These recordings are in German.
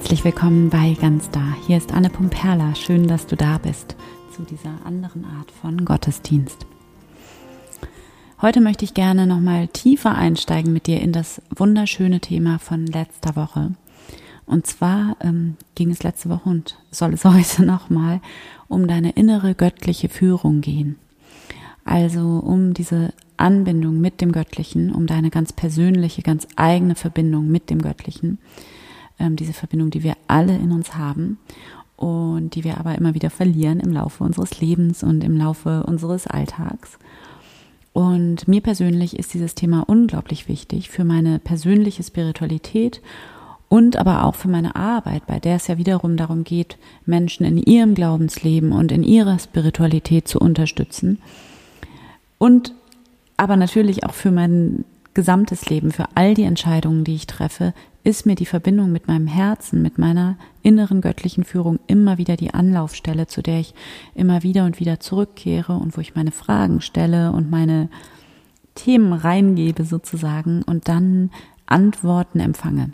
herzlich willkommen bei Ganz Da. Hier ist Anne Pumperla. Schön, dass du da bist zu dieser anderen Art von Gottesdienst. Heute möchte ich gerne nochmal tiefer einsteigen mit dir in das wunderschöne Thema von letzter Woche. Und zwar ähm, ging es letzte Woche und soll es heute nochmal um deine innere göttliche Führung gehen. Also um diese Anbindung mit dem Göttlichen, um deine ganz persönliche, ganz eigene Verbindung mit dem Göttlichen ähm, diese Verbindung, die wir alle in uns haben und die wir aber immer wieder verlieren im Laufe unseres Lebens und im Laufe unseres Alltags. Und mir persönlich ist dieses Thema unglaublich wichtig für meine persönliche Spiritualität und aber auch für meine Arbeit, bei der es ja wiederum darum geht, Menschen in ihrem Glaubensleben und in ihrer Spiritualität zu unterstützen. Und aber natürlich auch für mein gesamtes Leben, für all die Entscheidungen, die ich treffe, ist mir die Verbindung mit meinem Herzen, mit meiner inneren göttlichen Führung immer wieder die Anlaufstelle, zu der ich immer wieder und wieder zurückkehre und wo ich meine Fragen stelle und meine Themen reingebe sozusagen und dann Antworten empfange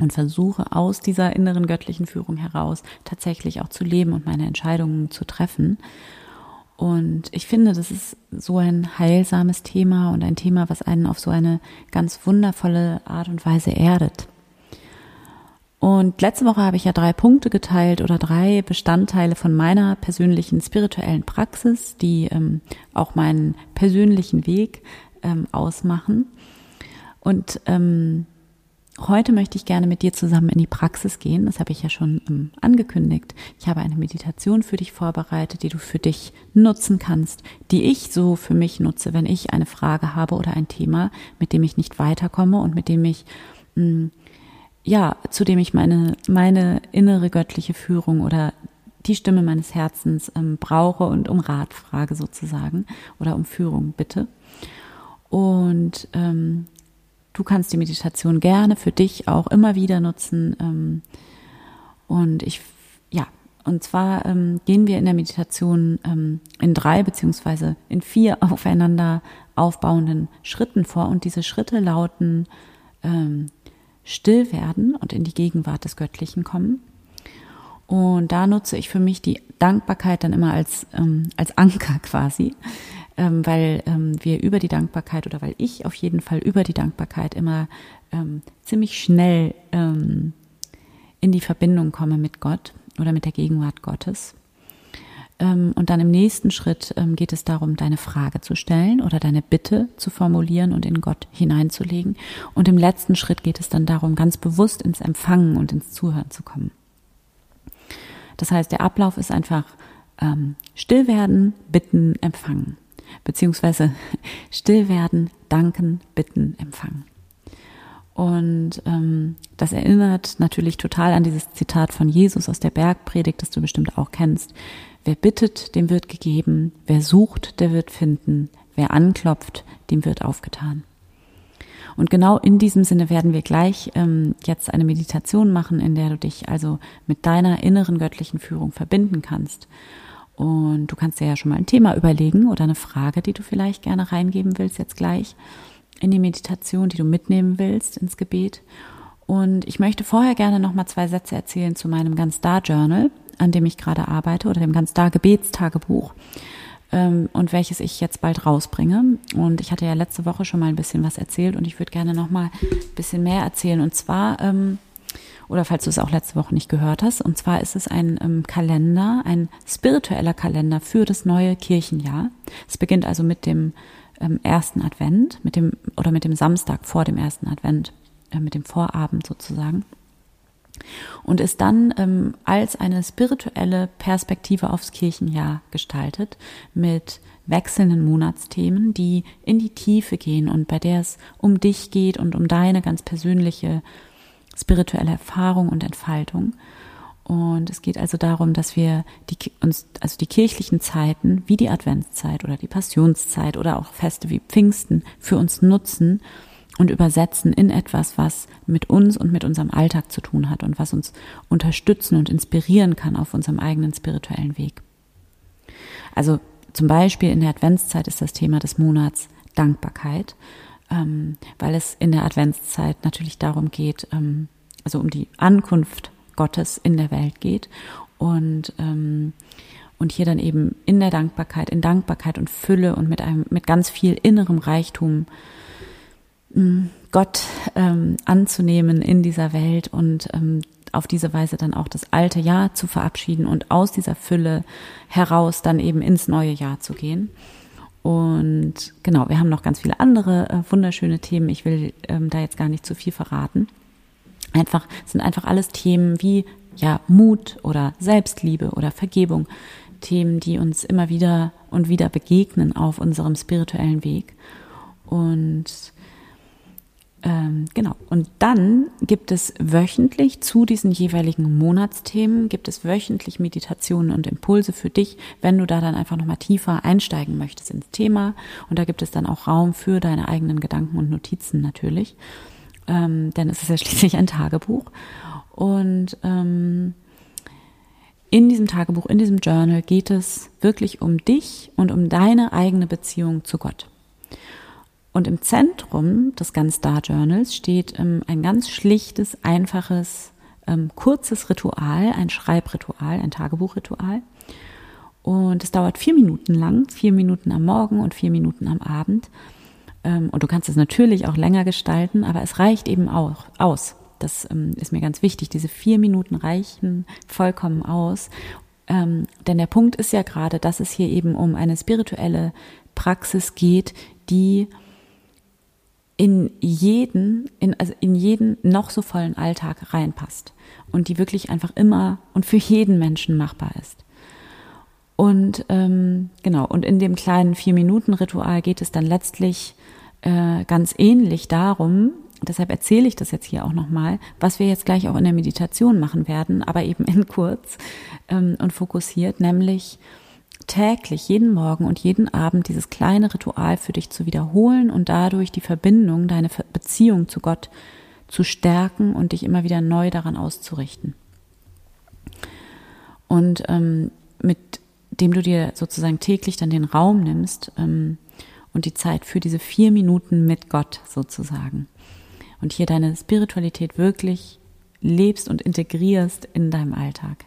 und versuche aus dieser inneren göttlichen Führung heraus tatsächlich auch zu leben und meine Entscheidungen zu treffen. Und ich finde, das ist so ein heilsames Thema und ein Thema, was einen auf so eine ganz wundervolle Art und Weise erdet. Und letzte Woche habe ich ja drei Punkte geteilt oder drei Bestandteile von meiner persönlichen spirituellen Praxis, die ähm, auch meinen persönlichen Weg ähm, ausmachen. Und ähm, Heute möchte ich gerne mit dir zusammen in die Praxis gehen. Das habe ich ja schon ähm, angekündigt. Ich habe eine Meditation für dich vorbereitet, die du für dich nutzen kannst, die ich so für mich nutze, wenn ich eine Frage habe oder ein Thema, mit dem ich nicht weiterkomme und mit dem ich mm, ja, zu dem ich meine meine innere göttliche Führung oder die Stimme meines Herzens ähm, brauche und um Rat frage sozusagen oder um Führung bitte. Und ähm, Du kannst die Meditation gerne für dich auch immer wieder nutzen. Ähm, und ich, ja, und zwar ähm, gehen wir in der Meditation ähm, in drei beziehungsweise in vier aufeinander aufbauenden Schritten vor. Und diese Schritte lauten still werden und in die Gegenwart des Göttlichen kommen. Und da nutze ich für mich die Dankbarkeit dann immer als, als Anker quasi ähm, weil ähm, wir über die Dankbarkeit oder weil ich auf jeden Fall über die Dankbarkeit immer ähm, ziemlich schnell ähm, in die Verbindung komme mit Gott oder mit der Gegenwart Gottes. Ähm, und dann im nächsten Schritt ähm, geht es darum, deine Frage zu stellen oder deine Bitte zu formulieren und in Gott hineinzulegen. Und im letzten Schritt geht es dann darum, ganz bewusst ins Empfangen und ins Zuhören zu kommen. Das heißt, der Ablauf ist einfach ähm, still werden, bitten, empfangen beziehungsweise still werden, danken, bitten, empfangen. Und ähm, das erinnert natürlich total an dieses Zitat von Jesus aus der Bergpredigt, das du bestimmt auch kennst. Wer bittet, dem wird gegeben, wer sucht, der wird finden, wer anklopft, dem wird aufgetan. Und genau in diesem Sinne werden wir gleich ähm, jetzt eine Meditation machen, in der du dich also mit deiner inneren göttlichen Führung verbinden kannst und du kannst dir ja schon mal ein Thema überlegen oder eine Frage, die du vielleicht gerne reingeben willst jetzt gleich in die Meditation, die du mitnehmen willst ins Gebet. Und ich möchte vorher gerne noch mal zwei Sätze erzählen zu meinem Ganz Da Journal, an dem ich gerade arbeite oder dem Ganz Da Gebetstagebuch ähm, und welches ich jetzt bald rausbringe. Und ich hatte ja letzte Woche schon mal ein bisschen was erzählt und ich würde gerne noch mal ein bisschen mehr erzählen. Und zwar ähm, oder falls du es auch letzte Woche nicht gehört hast. Und zwar ist es ein ähm, Kalender, ein spiritueller Kalender für das neue Kirchenjahr. Es beginnt also mit dem ähm, ersten Advent, mit dem oder mit dem Samstag vor dem ersten Advent, äh, mit dem Vorabend sozusagen. Und ist dann ähm, als eine spirituelle Perspektive aufs Kirchenjahr gestaltet mit wechselnden Monatsthemen, die in die Tiefe gehen und bei der es um dich geht und um deine ganz persönliche spirituelle Erfahrung und Entfaltung. Und es geht also darum, dass wir die, uns, also die kirchlichen Zeiten wie die Adventszeit oder die Passionszeit oder auch Feste wie Pfingsten für uns nutzen und übersetzen in etwas, was mit uns und mit unserem Alltag zu tun hat und was uns unterstützen und inspirieren kann auf unserem eigenen spirituellen Weg. Also zum Beispiel in der Adventszeit ist das Thema des Monats Dankbarkeit ähm, weil es in der Adventszeit natürlich darum geht, ähm, also um die Ankunft Gottes in der Welt geht und ähm, und hier dann eben in der Dankbarkeit, in Dankbarkeit und Fülle und mit einem mit ganz viel innerem Reichtum mm, Gott ähm, anzunehmen in dieser Welt und ähm, auf diese Weise dann auch das alte Jahr zu verabschieden und aus dieser Fülle heraus dann eben ins neue Jahr zu gehen. Und genau, wir haben noch ganz viele andere äh, wunderschöne Themen. Ich will ähm, da jetzt gar nicht zu viel verraten. Einfach, sind einfach alles Themen wie ja Mut oder Selbstliebe oder Vergebung. Themen, die uns immer wieder und wieder begegnen auf unserem spirituellen Weg. Und genau. Und dann gibt es wöchentlich zu diesen jeweiligen Monatsthemen, gibt es wöchentlich Meditationen und Impulse für dich, wenn du da dann einfach nochmal tiefer einsteigen möchtest ins Thema. Und da gibt es dann auch Raum für deine eigenen Gedanken und Notizen natürlich. Ähm, denn es ist ja schließlich ein Tagebuch. Und ähm, in diesem Tagebuch, in diesem Journal geht es wirklich um dich und um deine eigene Beziehung zu Gott. Und im Zentrum des Gunstar Journals steht ähm, ein ganz schlichtes, einfaches, ähm, kurzes Ritual, ein Schreibritual, ein Tagebuchritual. Und es dauert vier Minuten lang, vier Minuten am Morgen und vier Minuten am Abend. Ähm, und du kannst es natürlich auch länger gestalten, aber es reicht eben auch aus. Das ähm, ist mir ganz wichtig. Diese vier Minuten reichen vollkommen aus. Ähm, denn der Punkt ist ja gerade, dass es hier eben um eine spirituelle Praxis geht, die in jeden, in, also in jeden noch so vollen Alltag reinpasst und die wirklich einfach immer und für jeden Menschen machbar ist. Und ähm, genau, und in dem kleinen Vier-Minuten-Ritual geht es dann letztlich äh, ganz ähnlich darum, deshalb erzähle ich das jetzt hier auch nochmal, was wir jetzt gleich auch in der Meditation machen werden, aber eben in kurz ähm, und fokussiert, nämlich täglich, jeden Morgen und jeden Abend dieses kleine Ritual für dich zu wiederholen und dadurch die Verbindung, deine Beziehung zu Gott zu stärken und dich immer wieder neu daran auszurichten. Und ähm, mit dem du dir sozusagen täglich dann den Raum nimmst ähm, und die Zeit für diese vier Minuten mit Gott sozusagen. Und hier deine Spiritualität wirklich lebst und integrierst in deinem Alltag.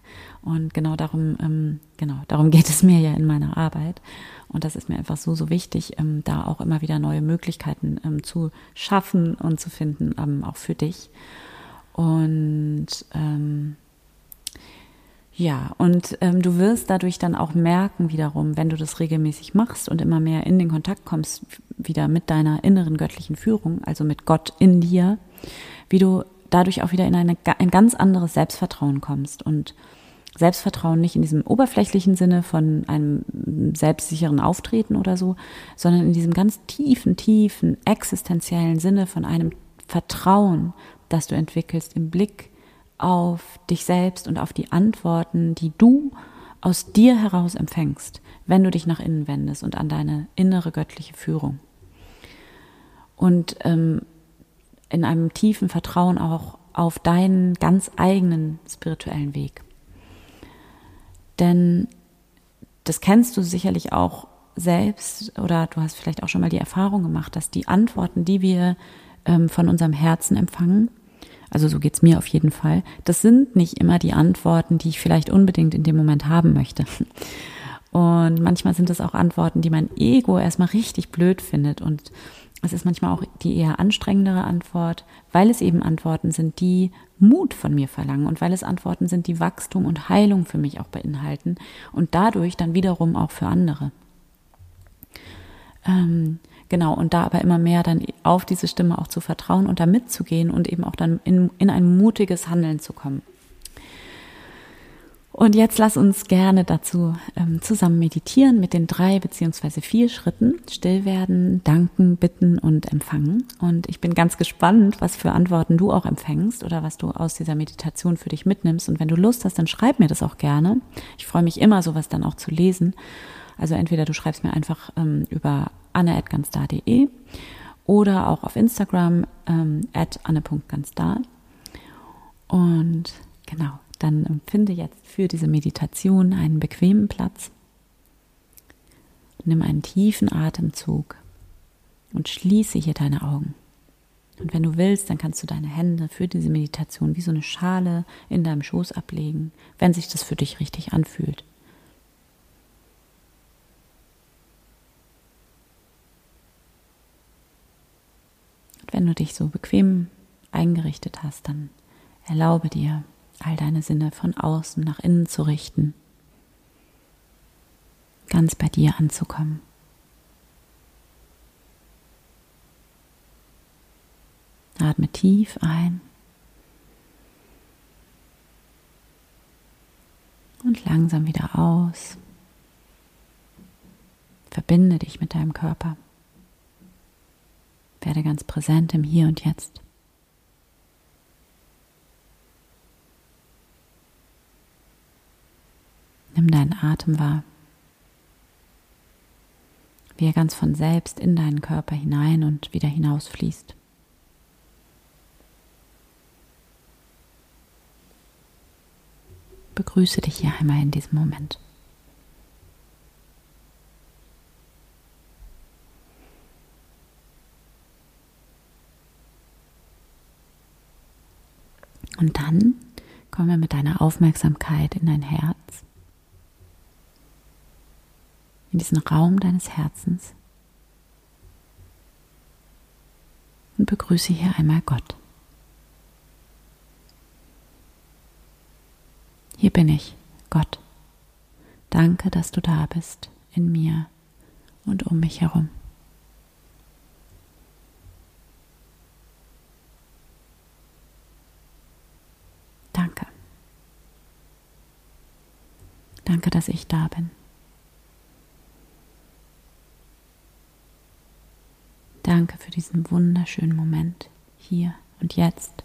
Und genau darum, ähm, genau, darum geht es mir ja in meiner Arbeit. Und das ist mir einfach so, so wichtig, ähm, da auch immer wieder neue Möglichkeiten ähm, zu schaffen und zu finden, ähm, auch für dich. Und ähm, ja, und ähm, du wirst dadurch dann auch merken wiederum, wenn du das regelmäßig machst und immer mehr in den Kontakt kommst, wieder mit deiner inneren göttlichen Führung, also mit Gott in dir, wie du dadurch auch wieder in eine, ein ganz anderes Selbstvertrauen kommst und Selbstvertrauen nicht in diesem oberflächlichen Sinne von einem selbstsicheren Auftreten oder so, sondern in diesem ganz tiefen, tiefen, existenziellen Sinne von einem Vertrauen, das du entwickelst im Blick auf dich selbst und auf die Antworten, die du aus dir heraus empfängst, wenn du dich nach innen wendest und an deine innere göttliche Führung. Und ähm, in einem tiefen Vertrauen auch auf deinen ganz eigenen spirituellen Weg. Denn das kennst du sicherlich auch selbst oder du hast vielleicht auch schon mal die Erfahrung gemacht, dass die Antworten, die wir ähm, von unserem Herzen empfangen, also so geht's mir auf jeden Fall, das sind nicht immer die Antworten, die ich vielleicht unbedingt in dem Moment haben möchte. Und manchmal sind es auch Antworten, die mein Ego erstmal richtig blöd findet. Und es ist manchmal auch die eher anstrengendere Antwort, weil es eben Antworten sind, die Mut von mir verlangen und weil es Antworten sind, die Wachstum und Heilung für mich auch beinhalten und dadurch dann wiederum auch für andere. Ähm, genau, und da aber immer mehr dann auf diese Stimme auch zu vertrauen und da mitzugehen und eben auch dann in, in ein mutiges Handeln zu kommen. Und jetzt lass uns gerne dazu ähm, zusammen meditieren mit den drei beziehungsweise vier Schritten. Still werden, danken, bitten und empfangen. Und ich bin ganz gespannt, was für Antworten du auch empfängst oder was du aus dieser Meditation für dich mitnimmst. Und wenn du Lust hast, dann schreib mir das auch gerne. Ich freue mich immer, sowas dann auch zu lesen. Also entweder du schreibst mir einfach ähm, über anne.ganstar.de oder auch auf Instagram ähm, at anne.ganstar. Und genau, dann finde jetzt für diese Meditation einen bequemen Platz. Nimm einen tiefen Atemzug und schließe hier deine Augen. Und wenn du willst, dann kannst du deine Hände für diese Meditation wie so eine Schale in deinem Schoß ablegen, wenn sich das für dich richtig anfühlt. Und wenn du dich so bequem eingerichtet hast, dann erlaube dir, all deine Sinne von außen nach innen zu richten, ganz bei dir anzukommen. Atme tief ein und langsam wieder aus. Verbinde dich mit deinem Körper. Werde ganz präsent im Hier und Jetzt. Nimm deinen Atem wahr, wie er ganz von selbst in deinen Körper hinein und wieder hinausfließt. begrüße dich hier einmal in diesem Moment. Und dann kommen wir mit deiner Aufmerksamkeit in dein Herz, in diesen Raum deines Herzens und begrüße hier einmal Gott. Hier bin ich, Gott. Danke, dass du da bist, in mir und um mich herum. Danke. Danke, dass ich da bin. Danke für diesen wunderschönen Moment hier und jetzt.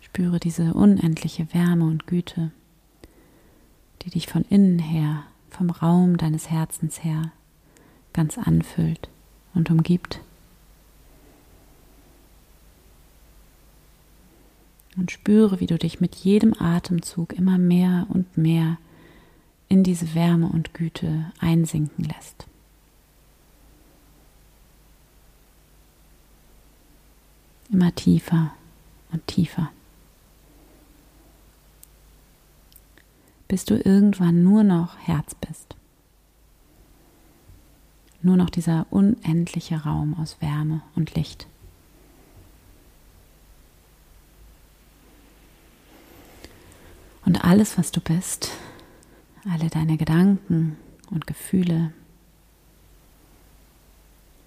Spüre diese unendliche Wärme und Güte, die dich von innen her, vom Raum deines Herzens her, ganz anfüllt und umgibt. Und spüre, wie du dich mit jedem Atemzug immer mehr und mehr in diese Wärme und Güte einsinken lässt. Immer tiefer und tiefer. bis du irgendwann nur noch Herz bist. Nur noch dieser unendliche Raum aus Wärme und Licht. Und alles, was du bist, alle deine Gedanken und Gefühle,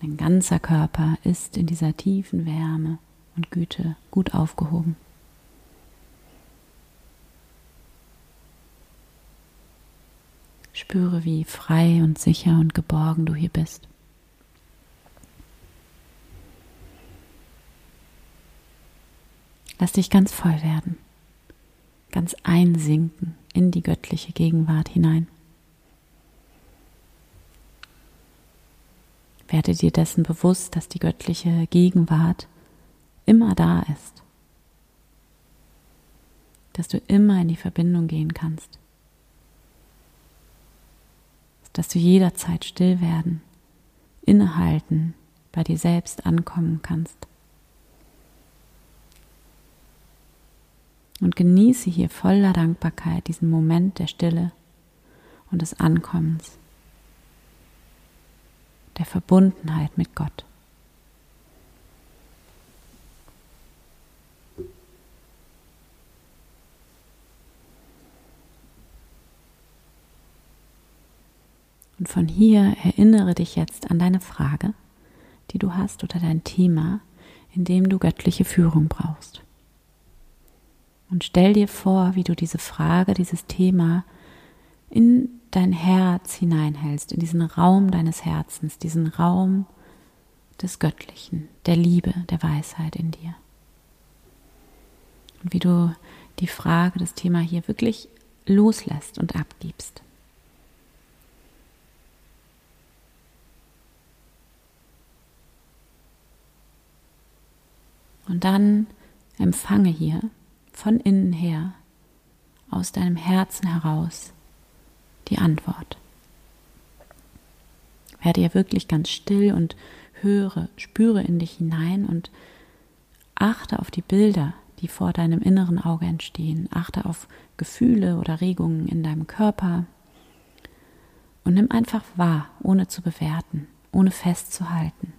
dein ganzer Körper ist in dieser tiefen Wärme und Güte gut aufgehoben. Spüre, wie frei und sicher und geborgen du hier bist. Lass dich ganz voll werden, ganz einsinken in die göttliche Gegenwart hinein. Werde dir dessen bewusst, dass die göttliche Gegenwart immer da ist, dass du immer in die Verbindung gehen kannst dass du jederzeit still werden, innehalten, bei dir selbst ankommen kannst. Und genieße hier voller Dankbarkeit diesen Moment der Stille und des Ankommens, der Verbundenheit mit Gott. Und von hier erinnere dich jetzt an deine Frage, die du hast oder dein Thema, in dem du göttliche Führung brauchst. Und stell dir vor, wie du diese Frage, dieses Thema in dein Herz hineinhältst, in diesen Raum deines Herzens, diesen Raum des Göttlichen, der Liebe, der Weisheit in dir. Und wie du die Frage, das Thema hier wirklich loslässt und abgibst. Und dann empfange hier von innen her aus deinem Herzen heraus die Antwort. Werde ihr wirklich ganz still und höre, spüre in dich hinein und achte auf die Bilder, die vor deinem inneren Auge entstehen. Achte auf Gefühle oder Regungen in deinem Körper und nimm einfach wahr, ohne zu bewerten, ohne festzuhalten.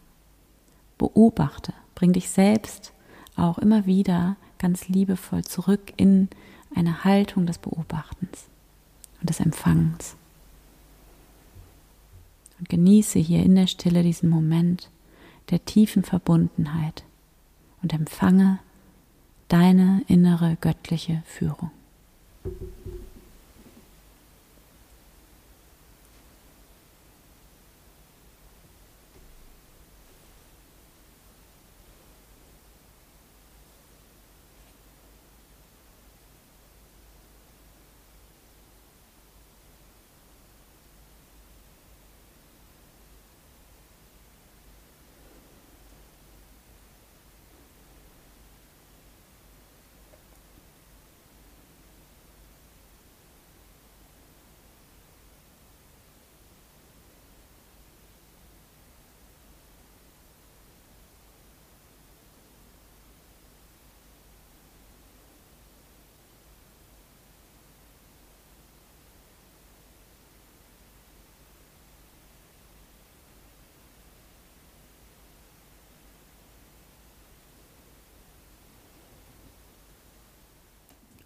Beobachte, bring dich selbst auch immer wieder ganz liebevoll zurück in eine Haltung des Beobachtens und des Empfangens. Und genieße hier in der Stille diesen Moment der tiefen Verbundenheit und empfange deine innere göttliche Führung.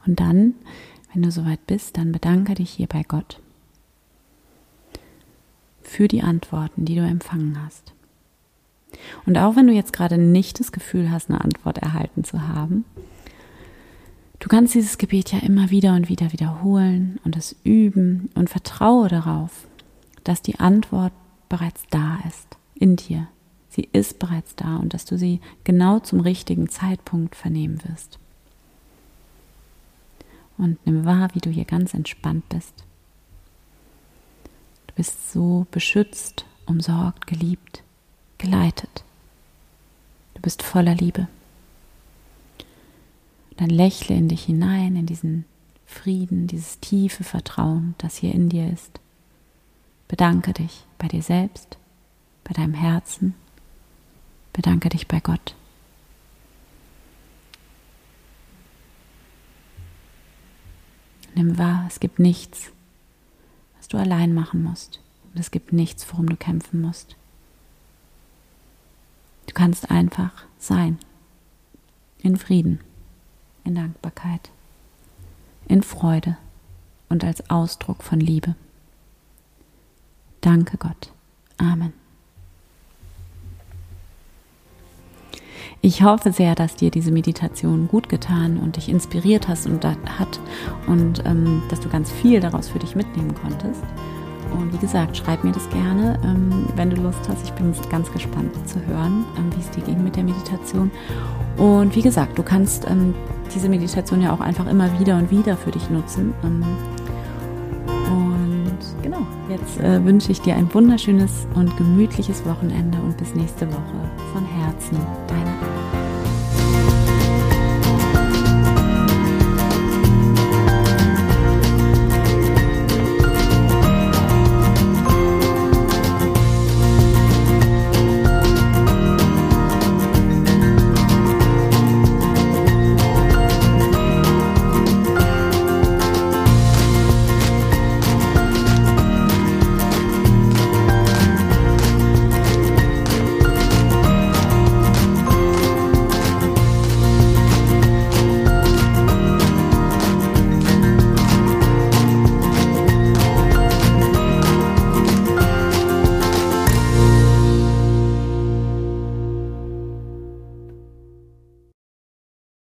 Und dann, wenn du soweit bist, dann bedanke dich hier bei Gott für die Antworten, die du empfangen hast. Und auch wenn du jetzt gerade nicht das Gefühl hast, eine Antwort erhalten zu haben, du kannst dieses Gebet ja immer wieder und wieder wiederholen und es üben und vertraue darauf, dass die Antwort bereits da ist, in dir. Sie ist bereits da und dass du sie genau zum richtigen Zeitpunkt vernehmen wirst und nimm wahr, wie du hier ganz entspannt bist. Du bist so beschützt, umsorgt, geliebt, geleitet. Du bist voller Liebe. Dann lächle in dich hinein, in diesen Frieden, dieses tiefe Vertrauen, das hier in dir ist. Bedanke dich bei dir selbst, bei deinem Herzen. Bedanke dich bei Gott. Nimm wahr, es gibt nichts, was du allein machen musst. Und es gibt nichts, worum du kämpfen musst. Du kannst einfach sein. In Frieden, in Dankbarkeit, in Freude und als Ausdruck von Liebe. Danke Gott. Amen. Ich hoffe sehr, dass dir diese Meditation gut getan und dich inspiriert hast und hat und ähm, dass du ganz viel daraus für dich mitnehmen konntest. Und wie gesagt, schreib mir das gerne, ähm, wenn du Lust hast. Ich bin ganz gespannt zu hören, ähm, wie es dir ging mit der Meditation. Und wie gesagt, du kannst ähm, diese Meditation ja auch einfach immer wieder und wieder für dich nutzen. Ähm, und genau, jetzt äh, wünsche ich dir ein wunderschönes und gemütliches Wochenende und bis nächste Woche von Herzen, deine.